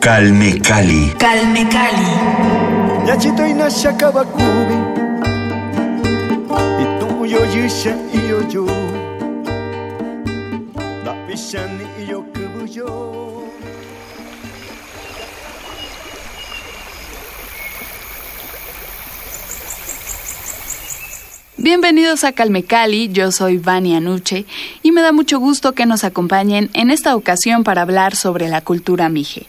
Calme Cali. Calme Cali. Yachito inasha kabakubi Ituyo yusha iyo yo Dapishani iyo kubuyo Bienvenidos a Calmecali, yo soy Vania Anuche y me da mucho gusto que nos acompañen en esta ocasión para hablar sobre la cultura mije.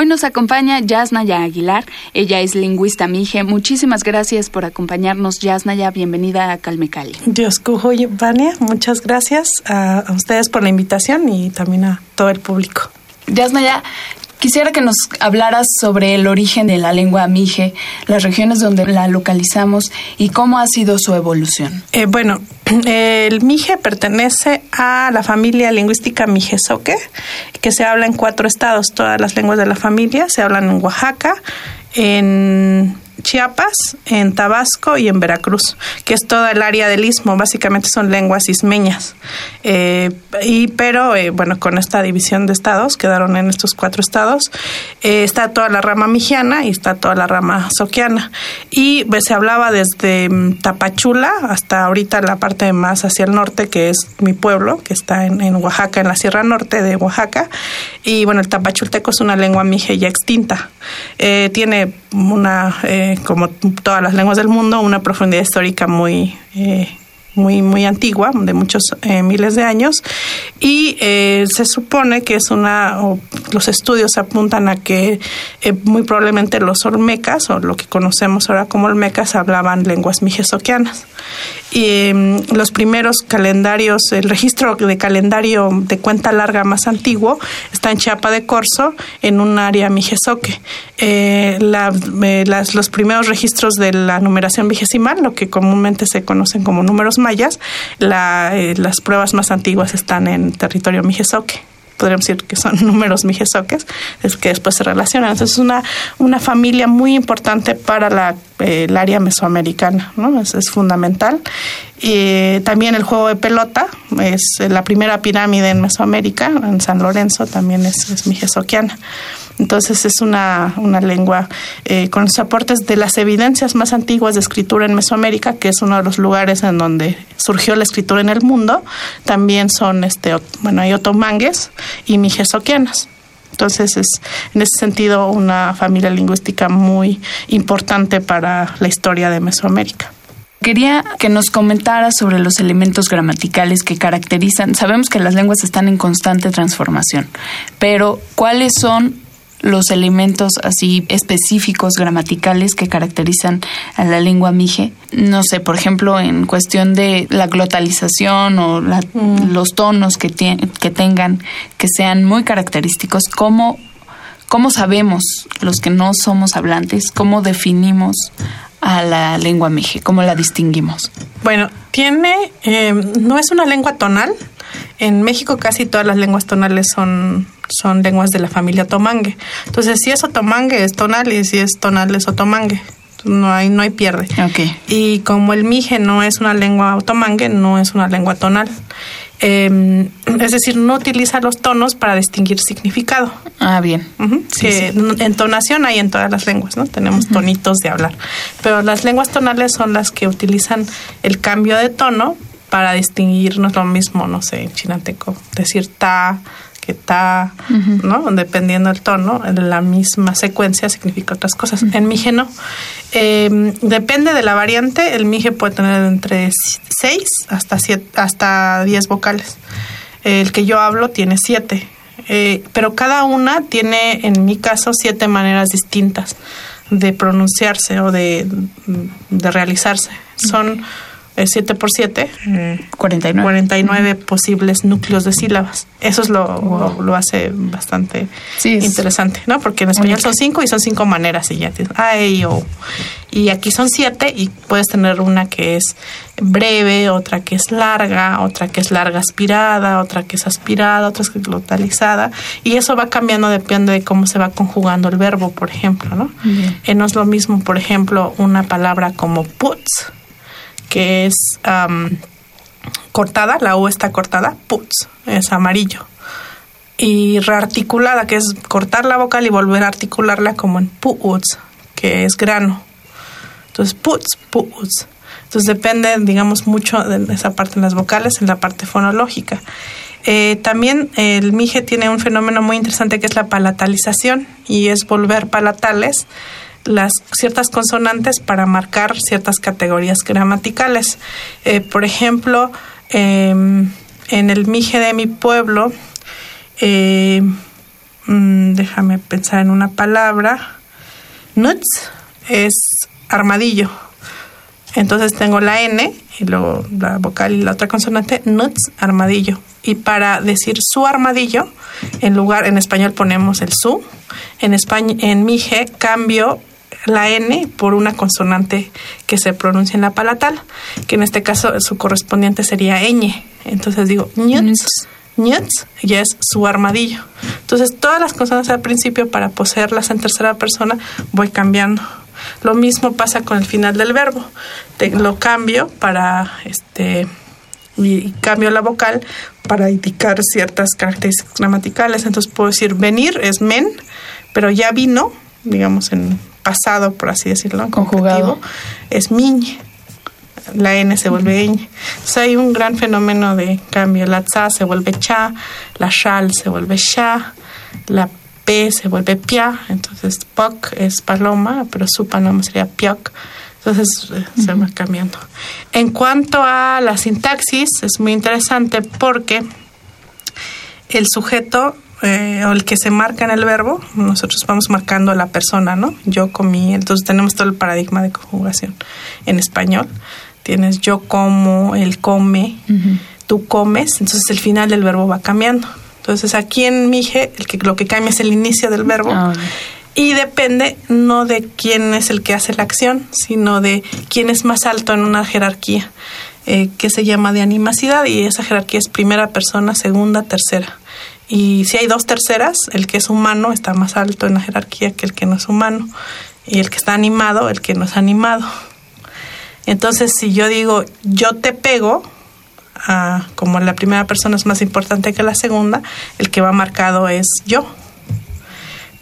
Hoy nos acompaña Yasnaya Aguilar, ella es lingüista mije. Muchísimas gracias por acompañarnos, Yasnaya. Bienvenida a Calmecali. Dios Vania, muchas gracias a ustedes por la invitación y también a todo el público. Yasnaya, quisiera que nos hablaras sobre el origen de la lengua mije, las regiones donde la localizamos y cómo ha sido su evolución. Eh, bueno, el mije pertenece a la familia lingüística mijezoque, que se habla en cuatro estados. Todas las lenguas de la familia se hablan en Oaxaca, en Chiapas, en Tabasco y en Veracruz, que es toda el área del istmo. Básicamente son lenguas ismeñas. Eh, y, pero, eh, bueno, con esta división de estados, quedaron en estos cuatro estados, eh, está toda la rama mijiana y está toda la rama soquiana. Y pues, se hablaba desde mm, Tapachula hasta ahorita la parte más hacia el norte, que es mi pueblo, que está en, en Oaxaca, en la Sierra Norte de Oaxaca. Y bueno, el tapachulteco es una lengua mije ya extinta. Tiene una, como todas las lenguas del mundo, una profundidad histórica muy, eh, muy, muy antigua, de muchos eh, miles de años, y eh, se supone que es una, o los estudios apuntan a que eh, muy probablemente los olmecas, o lo que conocemos ahora como olmecas, hablaban lenguas mijesoquianas. Y mm, los primeros calendarios, el registro de calendario de cuenta larga más antiguo está en Chiapa de Corzo, en un área mijesoque. La- las- los primeros registros de la numeración vigesimal, lo que comúnmente se conocen como números mayas, la, eh, las pruebas más antiguas están en territorio mijesoque podríamos decir que son números mijesoques, es que después se relacionan. Entonces es una, una familia muy importante para la, el área mesoamericana, ¿no? Es, fundamental. Y también el juego de pelota es la primera pirámide en Mesoamérica, en San Lorenzo, también es, es mijesoquiana. Entonces es una, una lengua eh, con los aportes de las evidencias más antiguas de escritura en Mesoamérica, que es uno de los lugares en donde surgió la escritura en el mundo. También son, este, bueno, hay otomangues y mijesoquianas. Entonces es en ese sentido una familia lingüística muy importante para la historia de Mesoamérica. Quería que nos comentara sobre los elementos gramaticales que caracterizan. Sabemos que las lenguas están en constante transformación, pero ¿cuáles son los elementos así específicos gramaticales que caracterizan a la lengua mije? No sé, por ejemplo, en cuestión de la glotalización o la- los tonos que, que tengan que sean muy característicos. ¿Cómo, ¿Cómo sabemos los que no somos hablantes? ¿Cómo definimos a la lengua mije? ¿Cómo la distinguimos? Bueno, tiene, eh, no es una lengua tonal. En México casi todas las lenguas tonales son, son lenguas de la familia otomangue. Entonces, si es otomangue es tonal y si es tonal es otomangue. No hay, no hay pierde. Y como el mije no es una lengua otomangue, no es una lengua tonal. Eh, es decir, no utiliza los tonos para distinguir significado. Ah, bien. Ujú, Sí, que sí. entonación hay en todas las lenguas, ¿no? Tenemos tonitos de hablar. Pero las lenguas tonales son las que utilizan el cambio de tono para distinguirnos lo mismo, no sé, en chinateco, decir ta, que ta, ¿no? Dependiendo del tono, la misma secuencia significa otras cosas. En mije no. Eh, depende de la variante, el mije puede tener entre 6 hasta siete, hasta 10 vocales. El que yo hablo tiene 7. Eh, pero cada una tiene, en mi caso, siete maneras distintas de pronunciarse o de, de realizarse. Son 7 por 7, 49. 49 posibles núcleos de sílabas. Eso es lo, lo, lo hace bastante Sí, interesante, ¿no? Porque en español son cinco y son cinco maneras y ya tienes A, E, O. Y aquí son siete y puedes tener una que es breve, otra que es larga, otra que es larga aspirada, otra que es aspirada, otra que es glotalizada. Y eso va cambiando depende de cómo se va conjugando el verbo, por ejemplo, ¿no? Eh, no es lo mismo, por ejemplo, una palabra como puts, que es am, cortada, la U está cortada, puts, es amarillo y rearticulada, que es cortar la vocal y volver a articularla como en puts, que es grano. Entonces, puts, puts. Entonces depende, digamos, mucho de esa parte en las vocales, en la parte fonológica. Eh, también el mije tiene un fenómeno muy interesante que es la palatalización y es volver palatales las ciertas consonantes para marcar ciertas categorías gramaticales. Eh, por ejemplo, em, en el mije de mi pueblo, eh, mm, déjame pensar en una palabra. Nuts es armadillo. Entonces tengo la N y luego la vocal y la otra consonante, nuts, armadillo. Y para decir su armadillo, en lugar, en español ponemos el su. En español, en mije cambio la N por una consonante que se pronuncia en la palatal, que en este caso su correspondiente sería ñ. Entonces digo Nuts. Nuts ya es su armadillo. Entonces, todas las consonantes al principio, para poseerlas en tercera persona, voy cambiando. Lo mismo pasa con el final del verbo. Te, lo cambio para, este, y cambio la vocal para indicar ciertas características gramaticales. Entonces, puedo decir venir es men, pero ya vino, digamos en pasado, por así decirlo, Conjugado. es miñ la N se vuelve ñ. Entonces hay un gran fenómeno de cambio. La tsa se vuelve cha, la shal se vuelve sha, la p se vuelve pia. Entonces poc es paloma, pero su paloma sería pioc. Entonces eh, se va cambiando. En cuanto a la sintaxis, es muy interesante porque el sujeto eh, o el que se marca en el verbo, nosotros vamos marcando a la persona, ¿no? Yo comí, entonces tenemos todo el paradigma de conjugación en español. Tienes yo como, él come, tú comes, entonces el final del verbo va cambiando. Entonces aquí en Mije, el que, lo que cambia es el inicio del verbo. Ah. Y depende no de quién es el que hace la acción, sino de quién es más alto en una jerarquía, eh, que se llama de animacidad, y esa jerarquía es primera persona, segunda, tercera. Y si hay dos terceras, el que es humano está más alto en la jerarquía que el que no es humano, y el que está animado, el que no es animado. Entonces, si yo digo yo te pego, ah, como la primera persona es más importante que la segunda, el que va marcado es yo.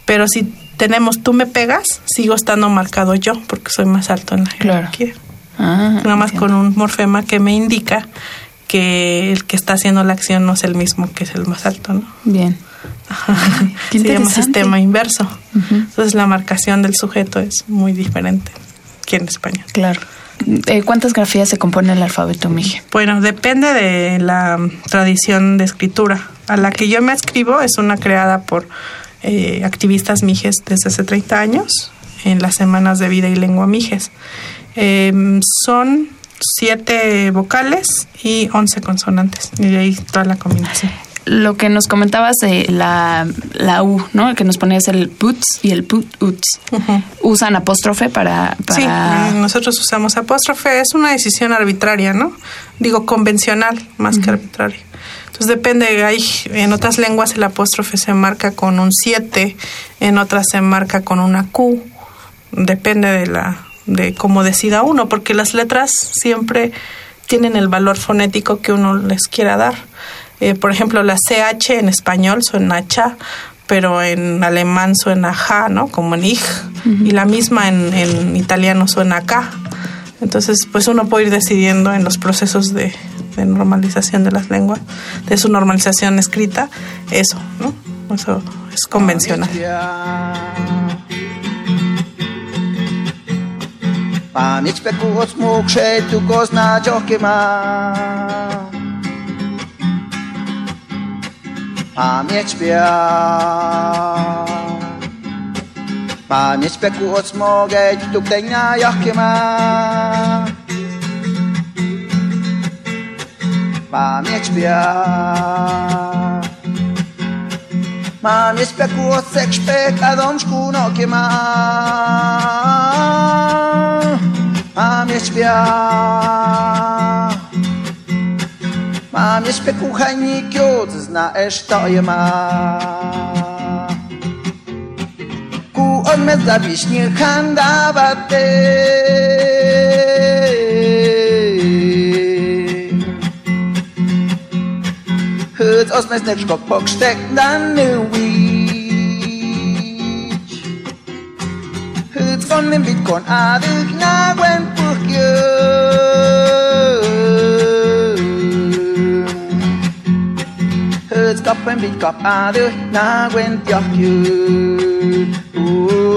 Pero si tenemos tú me pegas, sigo estando marcado yo porque soy más alto en la Claro. jerarquía. Ah, Nada más entiendo. con un morfema que me indica que el que está haciendo la acción no es el mismo que es el más alto, ¿no? Bien. Qué Se llama sistema inverso. Entonces la marcación del sujeto es muy diferente que en español. Claro. Eh, ¿Cuántas grafías se compone el alfabeto Mije? Bueno, depende de la tradición de escritura. A la que yo me escribo es una creada por eh, activistas mijes desde hace 30 años en las semanas de vida y lengua mijes. Eh, son siete vocales y 11 consonantes. Y de ahí toda la combinación. Lo que nos comentabas de la, la U, ¿no? Que nos ponías el puts y el put uts. Ujú. Usan apóstrofe para... Sí, para... eh, nosotros usamos apóstrofe. Es una decisión arbitraria, ¿no? Digo, convencional más que arbitraria. Entonces depende, hay, en otras lenguas el apóstrofe se marca con un 7, en otras se marca con una Q. Depende de la de cómo decida uno, porque las letras siempre tienen el valor fonético que uno les quiera dar. Eh, por ejemplo, la CH en español suena cha, pero en alemán suena ja, ¿no? Como en ig. Y la misma en, en italiano suena ka. Entonces, pues uno puede ir decidiendo en los procesos de, de normalización de las lenguas, de su normalización escrita, eso, ¿no? Eso es convencional. A mit speku od smuk šetu ko zna džohke ma. A mit spia. A mit speku od smuk et tu kdenja johke ma. A mit spia. Ma mi speku od sek špek a domšku noke ma. Mam jeszcze świat. Mam jeszcze kuchennik, jud, znasz to je ma. on me zabić nie handaba ty. Chodź osmę zneczko pokrztek dany wi. Het van mijn wit kon aardig na gwen pukje Het kap en wit kap aardig na gwen tjachje Oeh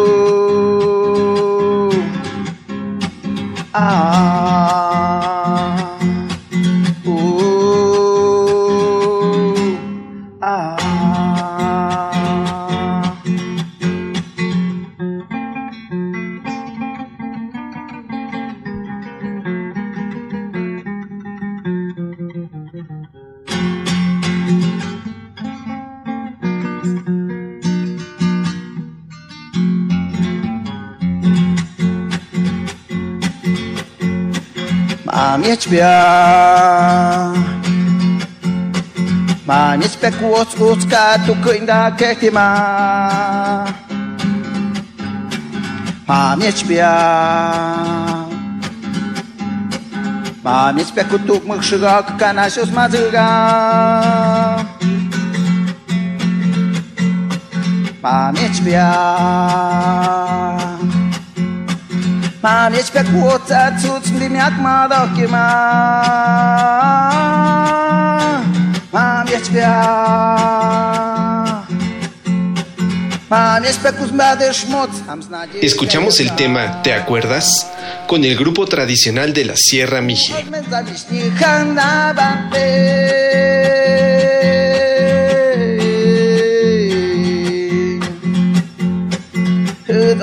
Ah Mam je tbia Ma nie spekuots utska tu kinda kehtima Mam je tbia Mam je spekutug mych szygok kanasios madzyga Mam je tbia Pamięć pekłoca cuc gdym jak ma dokie ma am znadzie Escuchamos el tema ¿Te acuerdas? con el grupo tradicional de la Sierra Mije.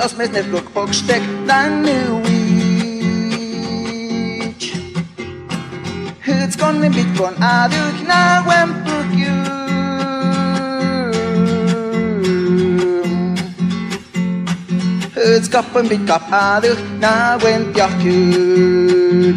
Odmę zawiśnie handawate Het als mes net blok pok stek dan wiech Het kon me bit kon aduch na wem puk you Het kap en bit kap aduch na wem tjach you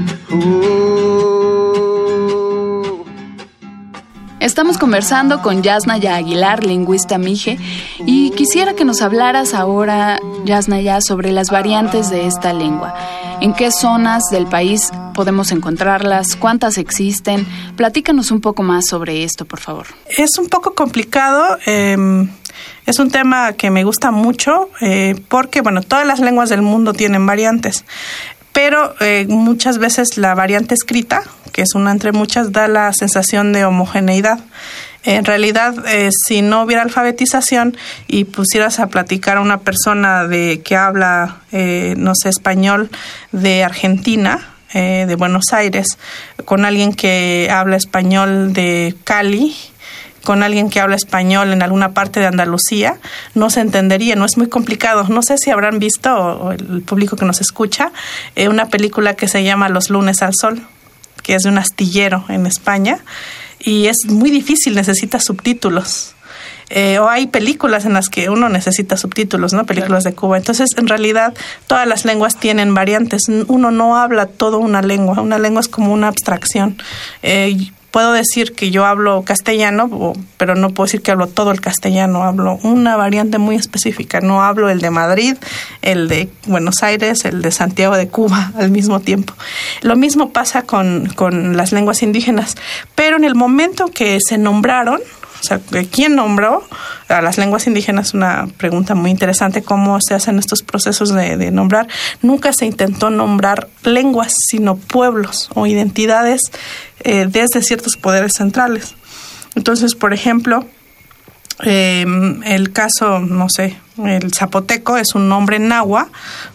Estamos conversando con Yasnaya Aguilar, lingüista mije, y quisiera que nos hablaras ahora, Yasnaya, sobre las variantes de esta lengua. ¿En qué zonas del país podemos encontrarlas? ¿Cuántas existen? Platícanos un poco más sobre esto, por favor. Es un poco complicado. eh, es un tema que me gusta mucho eh, porque, bueno, todas las lenguas del mundo tienen variantes, pero eh, muchas veces la variante escrita, que es una entre muchas, da la sensación de homogeneidad. En realidad, eh, si no hubiera alfabetización y pusieras a platicar a una persona de que habla, eh, no sé, español de Argentina, eh, de Buenos Aires, con alguien que habla español de Cali, con alguien que habla español en alguna parte de Andalucía, no se entendería, no es muy complicado. No sé si habrán visto, o el público que nos escucha, eh, una película que se llama Los lunes al sol, que es de un astillero en España, y es muy difícil, necesita subtítulos. Eh, o hay películas en las que uno necesita subtítulos, ¿no? Películas de Cuba. Entonces, en realidad, todas las lenguas tienen variantes. Uno no habla toda una lengua. Una lengua es como una abstracción. Eh, puedo decir que yo hablo castellano, pero no puedo decir que hablo todo el castellano. Hablo una variante muy específica. No hablo el de Madrid, el de Buenos Aires, el de Santiago de Cuba al mismo tiempo. Lo mismo pasa con, con las lenguas indígenas. Pero en el momento que se nombraron, o sea, ¿quién nombró a las lenguas indígenas? Una pregunta muy interesante, cómo se hacen estos procesos de, nombrar. Nunca se intentó nombrar lenguas, sino pueblos o identidades eh, desde ciertos poderes centrales. Entonces, por ejemplo, eh, el caso, no sé, el zapoteco es un nombre nahua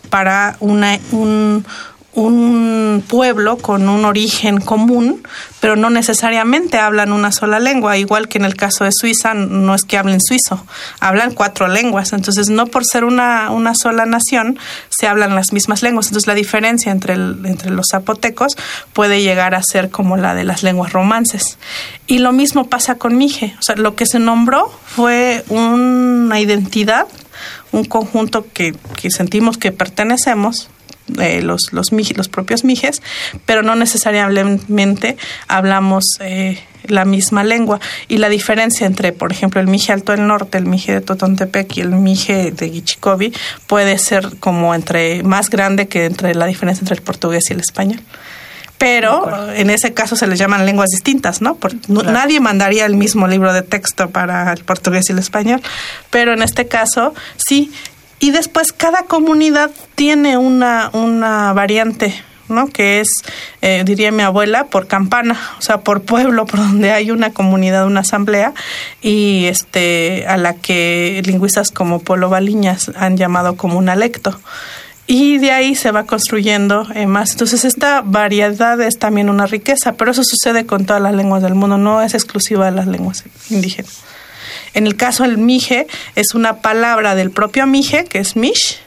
para una, un, un pueblo con un origen común, pero no necesariamente hablan una sola lengua, igual que en el caso de Suiza, no es que hablen suizo, hablan cuatro lenguas, entonces no por ser una, una sola nación se hablan las mismas lenguas, entonces la diferencia entre, entre los zapotecos puede llegar a ser como la de las lenguas romances. Y lo mismo pasa con Mije, o sea, lo que se nombró fue una identidad, un conjunto que, que sentimos que pertenecemos, eh, los, los, los propios mijes, pero no necesariamente hablamos eh, la misma lengua. Y la diferencia entre, por ejemplo, el mije alto del norte, el mije de Totontepec y el mije de Guichicobi puede ser como entre más grande que entre la diferencia entre el portugués y el español pero en ese caso se les llaman lenguas distintas, ¿no? Porque nadie mandaría el mismo libro de texto para el portugués y el español, pero en este caso sí. Y después cada comunidad tiene una, una variante, ¿no? Que es, eh, diría mi abuela, por campana, o sea, por pueblo, por donde hay una comunidad, una asamblea, y este, a la que lingüistas como Polo Baliñas han llamado como un alecto. Y de ahí se va construyendo eh, más. Entonces, esta variedad es también una riqueza, pero eso sucede con todas las lenguas del mundo, no es exclusiva de las lenguas indígenas. En el caso del mije, es una palabra del propio mije, que es mish,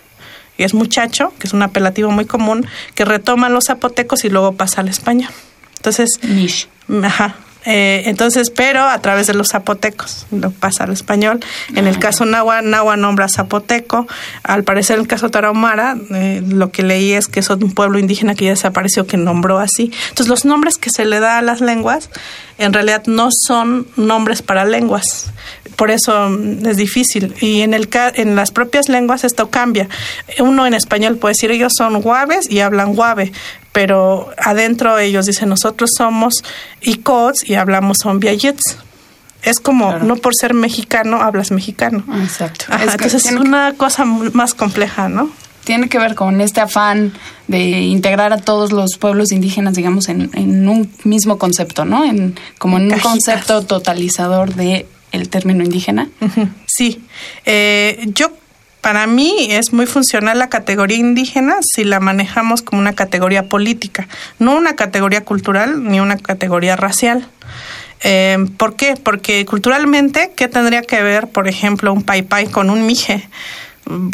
y es muchacho, que es un apelativo muy común, que retoman los zapotecos y luego pasa al español. Entonces, mish. Ajá, eh, entonces, pero a través de los zapotecos, lo pasa al español. En el caso Nahua, Nahua nombra zapoteco. Al parecer, en el caso Tarahumara, eh, lo que leí es que es un pueblo indígena que ya desapareció, que nombró así. Entonces, los nombres que se le da a las lenguas, en realidad no son nombres para lenguas. Por eso mm, es difícil. Y en, el, en las propias lenguas esto cambia. Uno en español puede decir, ellos son guaves y hablan guave, pero adentro ellos dicen nosotros somos ICOTS y hablamos son Viayets. Es como, no por ser mexicano, hablas mexicano. Exacto. entonces es una cosa más compleja, ¿no? Tiene que ver con este afán de integrar a todos los pueblos indígenas, digamos, en, en un mismo concepto, ¿no? En, como en un concepto totalizador de el término indígena. Sí. Eh, yo para mí es muy funcional la categoría indígena si la manejamos como una categoría política, no una categoría cultural ni una categoría racial. Eh, ¿Por qué? Porque culturalmente, ¿qué tendría que ver, por ejemplo, un pai pai con un mije?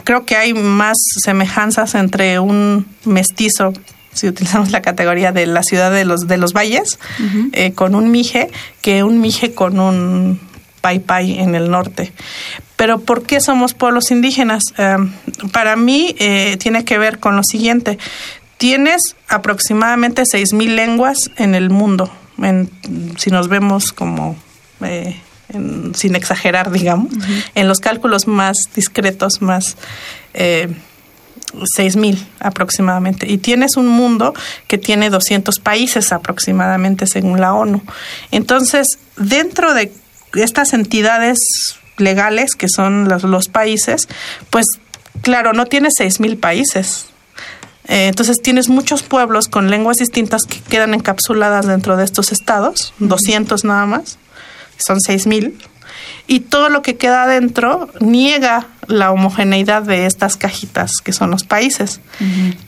Creo que hay más semejanzas entre un mestizo si utilizamos la categoría de la ciudad de los de los valles eh, con un mije que un mije con un pai pai en el norte. Pero ¿por qué somos pueblos indígenas? Em, para mí eh, tiene que ver con lo siguiente. Tienes aproximadamente 6.000 lenguas en el mundo, si nos vemos como, eh, sin exagerar, digamos, en los cálculos más discretos, más... Eh, 6.000 aproximadamente. Y tienes un mundo que tiene 200 países aproximadamente según la ONU. Entonces, dentro de estas entidades legales, que son los, los países, pues claro, no tienes seis mil países. Eh, entonces tienes muchos pueblos con lenguas distintas que quedan encapsuladas dentro de estos estados, 200 nada más, son seis mil y todo lo que queda adentro niega la homogeneidad de estas cajitas que son los países.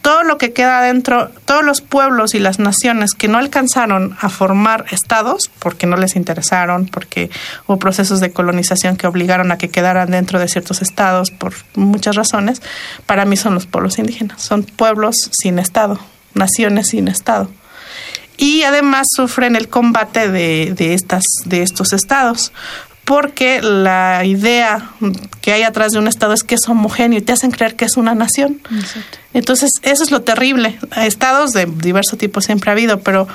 Todo lo que queda adentro, todos los pueblos y las naciones que no alcanzaron a formar estados porque no les interesaron, porque hubo procesos de colonización que obligaron a que quedaran dentro de ciertos estados por muchas razones, para mí son los pueblos indígenas, son pueblos sin estado, naciones sin estado. Y además sufren el combate de, de, estas, de estos estados porque la idea que hay atrás de un Estado es que es homogéneo y te hacen creer que es una nación. Entonces, eso es lo terrible. Estados de diverso tipo siempre ha habido, pero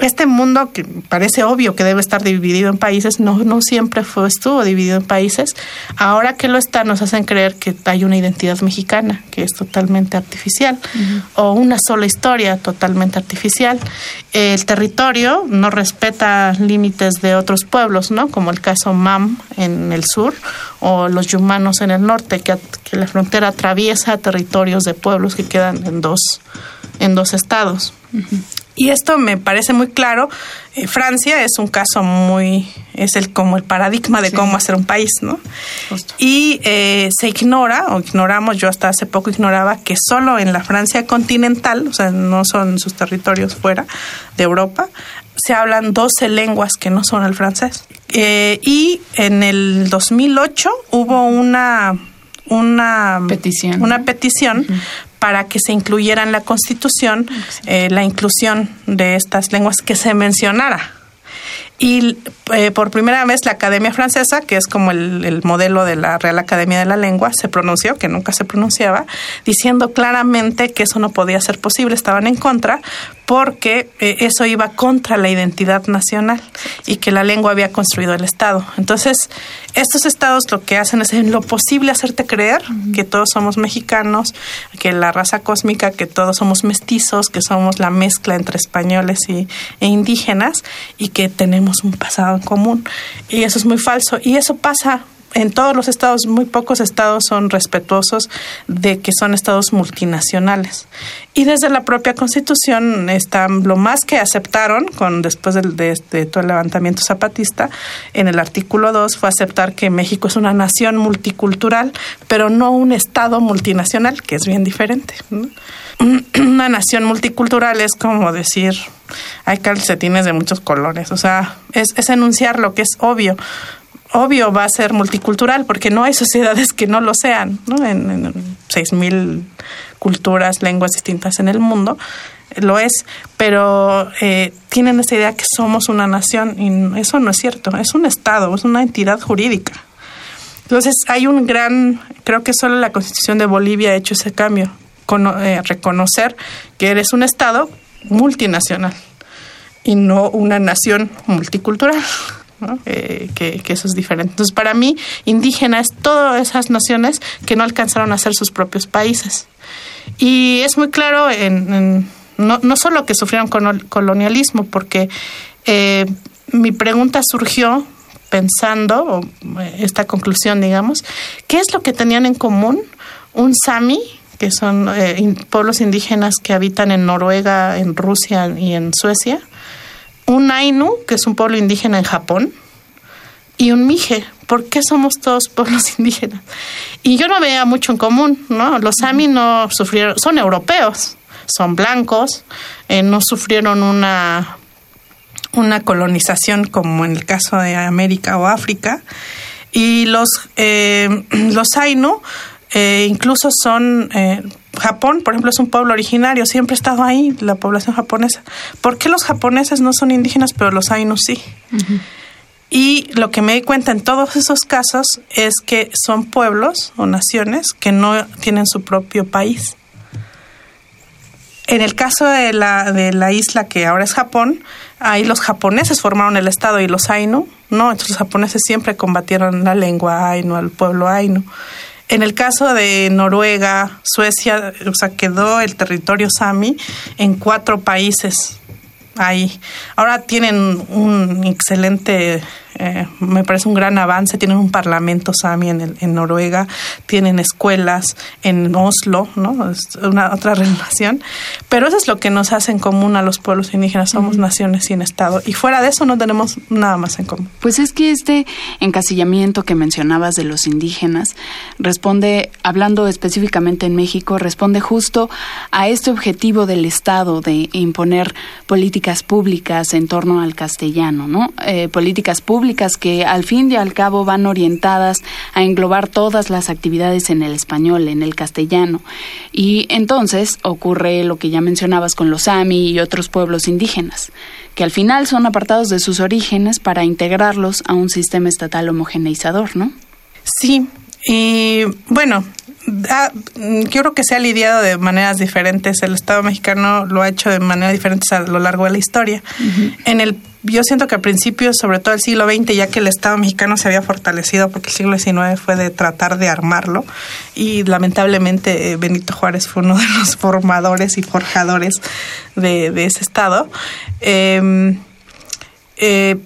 este mundo que parece obvio que debe estar dividido en países, no, no siempre fue, estuvo dividido en países. Ahora que lo está, nos hacen creer que hay una identidad mexicana, que es totalmente artificial, o una sola historia totalmente artificial. El territorio no respeta límites de otros pueblos, ¿no? Como el caso MAM en el sur, o los yumanos en el norte, que, que la frontera atraviesa territorios de pueblos que quedan en dos, en dos estados. Y esto me parece muy claro. Eh, Francia es un caso muy, es el como el paradigma de cómo hacer un país, ¿no? Y eh, se ignora, o ignoramos, yo hasta hace poco ignoraba que solo en la Francia continental, o sea, no son sus territorios fuera de Europa, se hablan 12 lenguas que no son el francés. Eh, y en el 2008 hubo una una petición, una petición para que se incluyera en la Constitución eh, la inclusión de estas lenguas que se mencionara. Y eh, por primera vez la Academia Francesa, que es como el, modelo de la Real Academia de la Lengua, se pronunció, que nunca se pronunciaba, diciendo claramente que eso no podía ser posible, estaban en contra, porque eh, eso iba contra la identidad nacional y que la lengua había construido el Estado. Entonces, estos estados lo que hacen es en lo posible hacerte creer que todos somos mexicanos, que la raza cósmica, que todos somos mestizos, que somos la mezcla entre españoles y, e indígenas y que tenemos un pasado en común. Y eso es muy falso. Y eso pasa en todos los estados, muy pocos estados son respetuosos de que son estados multinacionales. Y desde la propia constitución está lo más que aceptaron con después de, todo el levantamiento zapatista en el artículo 2 fue aceptar que México es una nación multicultural, pero no un estado multinacional, que es bien diferente. Una nación multicultural es como decir hay calcetines de muchos colores, o sea, es, es enunciar lo que es obvio obvio va a ser multicultural porque no hay sociedades que no lo sean, ¿no? En, seis mil culturas, lenguas distintas en el mundo lo es, pero eh, tienen esa idea que somos una nación y eso no es cierto, es un Estado, es una entidad jurídica. Entonces hay un gran, creo que solo la Constitución de Bolivia ha hecho ese cambio, eh, reconocer que eres un Estado multinacional y no una nación multicultural. Eh, que, eso es diferente. Entonces, para mí, indígena es todas esas naciones que no alcanzaron a ser sus propios países. Y es muy claro, en, no, no, solo que sufrieron colonialismo, porque eh, mi pregunta surgió pensando, eh, esta conclusión, digamos, ¿qué es lo que tenían en común un sami, que son pueblos indígenas que habitan en Noruega, en Rusia y en Suecia, un Ainu, que es un pueblo indígena en Japón, y un Mije. ¿Por qué somos todos pueblos indígenas? Y yo no veía mucho en común, ¿no? Los Sami no sufrieron, son europeos, son blancos, eh, no sufrieron una, una colonización como en el caso de América o África. Y los, eh, los Ainu eh, incluso son Japón, por ejemplo, es un pueblo originario, siempre ha estado ahí la población japonesa. ¿Por qué los japoneses no son indígenas, pero los Ainu sí? Y lo que me di cuenta en todos esos casos es que son pueblos o naciones que no tienen su propio país. En el caso de la, de la isla que ahora es Japón, ahí los japoneses formaron el Estado y los Ainu, no, entonces los japoneses siempre combatieron la lengua Ainu, al pueblo Ainu. En el caso de Noruega, Suecia, o sea, quedó el territorio sami en cuatro países ahí. Ahora tienen un excelente eh, me parece un gran avance. Tienen un parlamento sami en, en Noruega, tienen escuelas en Oslo, ¿no? Es una otra relación. Pero eso es lo que nos hace en común a los pueblos indígenas. Somos naciones sin Estado. Y fuera de eso no tenemos nada más en común. Pues es que este encasillamiento que mencionabas de los indígenas responde, hablando específicamente en México, responde justo a este objetivo del Estado de imponer políticas públicas en torno al castellano, ¿no? Eh, políticas públicas que al fin y al cabo van orientadas a englobar todas las actividades en el español, en el castellano. Y entonces ocurre lo que ya mencionabas con los Sami y otros pueblos indígenas, que al final son apartados de sus orígenes para integrarlos a un sistema estatal homogeneizador, ¿no? Sí, y bueno, Ah, yo creo que se ha lidiado de maneras diferentes. El Estado mexicano lo ha hecho de maneras diferentes a lo largo de la historia. En el yo siento que al principio, sobre todo el siglo XX, ya que el Estado mexicano se había fortalecido, porque el siglo XIX fue de tratar de armarlo, y lamentablemente eh, Benito Juárez fue uno de los formadores y forjadores de, ese Estado. Em, eh,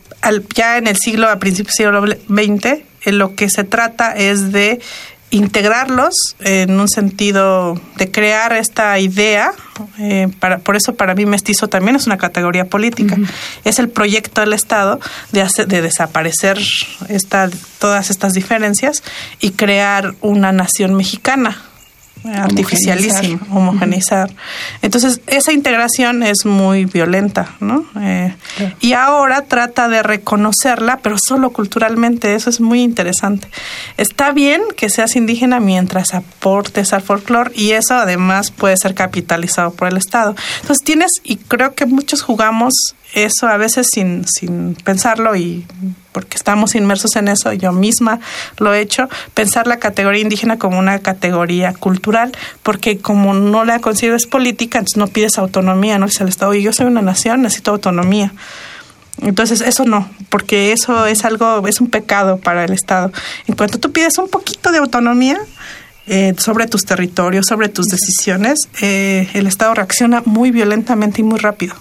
ya en el siglo, a principios del siglo XX, eh, lo que se trata es de integrarlos en un sentido de crear esta idea. eh, para, por eso para mí mestizo también es una categoría política. Es el proyecto del Estado de, hacer, de desaparecer esta, todas estas diferencias y crear una nación mexicana artificialísima, homogeneizar. Entonces, esa integración es muy violenta, ¿no? Eh, Y ahora trata de reconocerla, pero solo culturalmente, eso es muy interesante. Está bien que seas indígena mientras aportes al folclore y eso además puede ser capitalizado por el Estado. Entonces, tienes, y creo que muchos jugamos eso a veces sin, sin pensarlo y porque estamos inmersos en eso, yo misma lo he hecho, pensar la categoría indígena como una categoría cultural, porque como no la concibes política, entonces no pides autonomía, no dice el Estado, yo soy una nación, necesito autonomía. Entonces, eso no, porque eso es algo, es un pecado para el Estado. En cuanto tú pides un poquito de autonomía, eh, sobre tus territorios, sobre tus decisiones, eh, el Estado reacciona muy violentamente y muy rápido.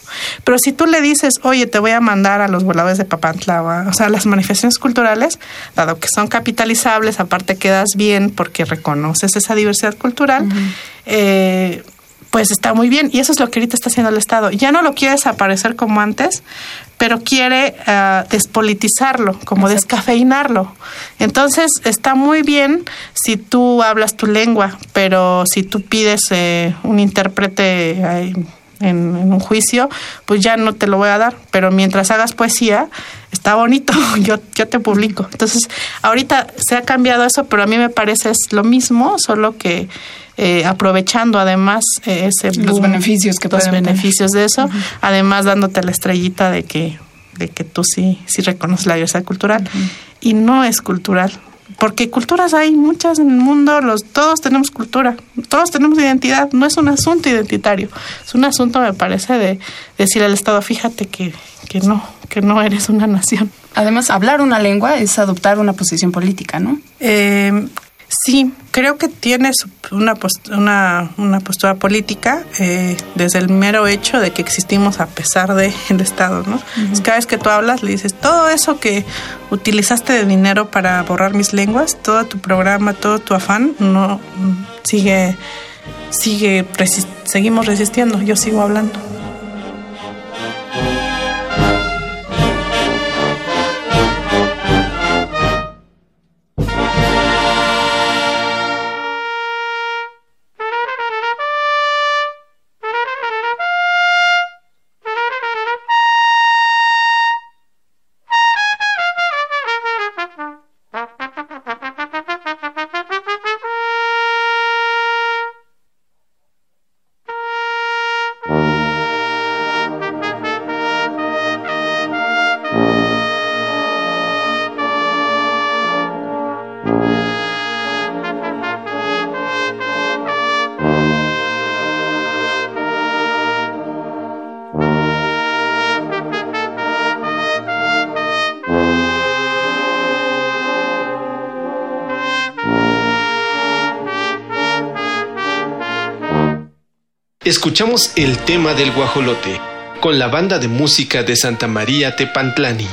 Pero si tú le dices, oye, te voy a mandar a los voladores de Papantla, o, a- o sea, las manifestaciones culturales, dado que son capitalizables, aparte quedas bien porque reconoces esa diversidad cultural, eh, pues está muy bien. Y eso es lo que ahorita está haciendo el Estado. Ya no lo quiere desaparecer como antes, pero quiere ah, despolitizarlo, como descafeinarlo. Entonces está muy bien si tú hablas tu lengua, pero si tú pides eh, un intérprete en, en un juicio, pues ya no te lo voy a dar. Pero mientras hagas poesía, está bonito, yo, yo te publico. Entonces, ahorita se ha cambiado eso, pero a mí me parece es lo mismo, solo que eh, aprovechando además eh, ese Los boom, beneficios que los tener. beneficios de eso, además dándote la estrellita de que de que tú sí sí reconoces la diversidad cultural y no es cultural porque culturas hay muchas en el mundo, los todos tenemos cultura, todos tenemos identidad, no es un asunto identitario, es un asunto me parece de decir al Estado, fíjate que que no, que no eres una nación. Además, hablar una lengua es adoptar una posición política, ¿no? Eh, sí, creo que tiene una, post- una, una postura política eh, desde el mero hecho de que existimos a pesar de el Estado, ¿no? Cada vez que tú hablas le dices, todo eso que utilizaste de dinero para borrar mis lenguas, todo tu programa, todo tu afán, no mm, sigue, sigue, seguimos resistiendo, yo sigo hablando. Escuchamos el tema del guajolote con la banda de música de Santa María Tepantlani.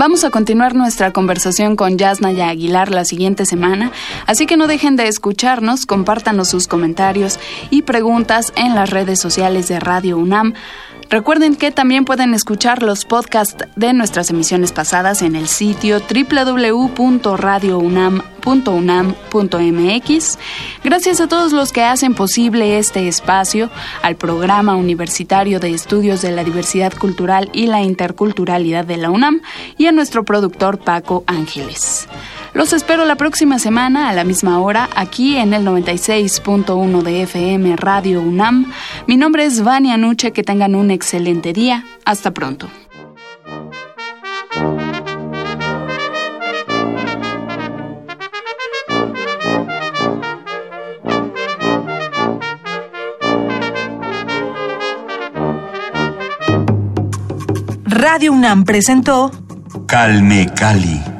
Vamos a continuar nuestra conversación con Yasnaya Aguilar la siguiente semana, así que no dejen de escucharnos, compártanos sus comentarios y preguntas en las redes sociales de Radio UNAM. Recuerden que también pueden escuchar los podcasts de nuestras emisiones pasadas en el sitio www.radiounam.unam.mx. Gracias a todos los que hacen posible este espacio, al Programa Universitario de Estudios de la Diversidad Cultural y la Interculturalidad de la UNAM y a nuestro productor Paco Ángeles. Los espero la próxima semana a la misma hora aquí en el 96.1 de FM Radio UNAM. Mi nombre es Vania Nuche, que tengan un excelente día. Hasta pronto. Radio UNAM presentó Calme Cali.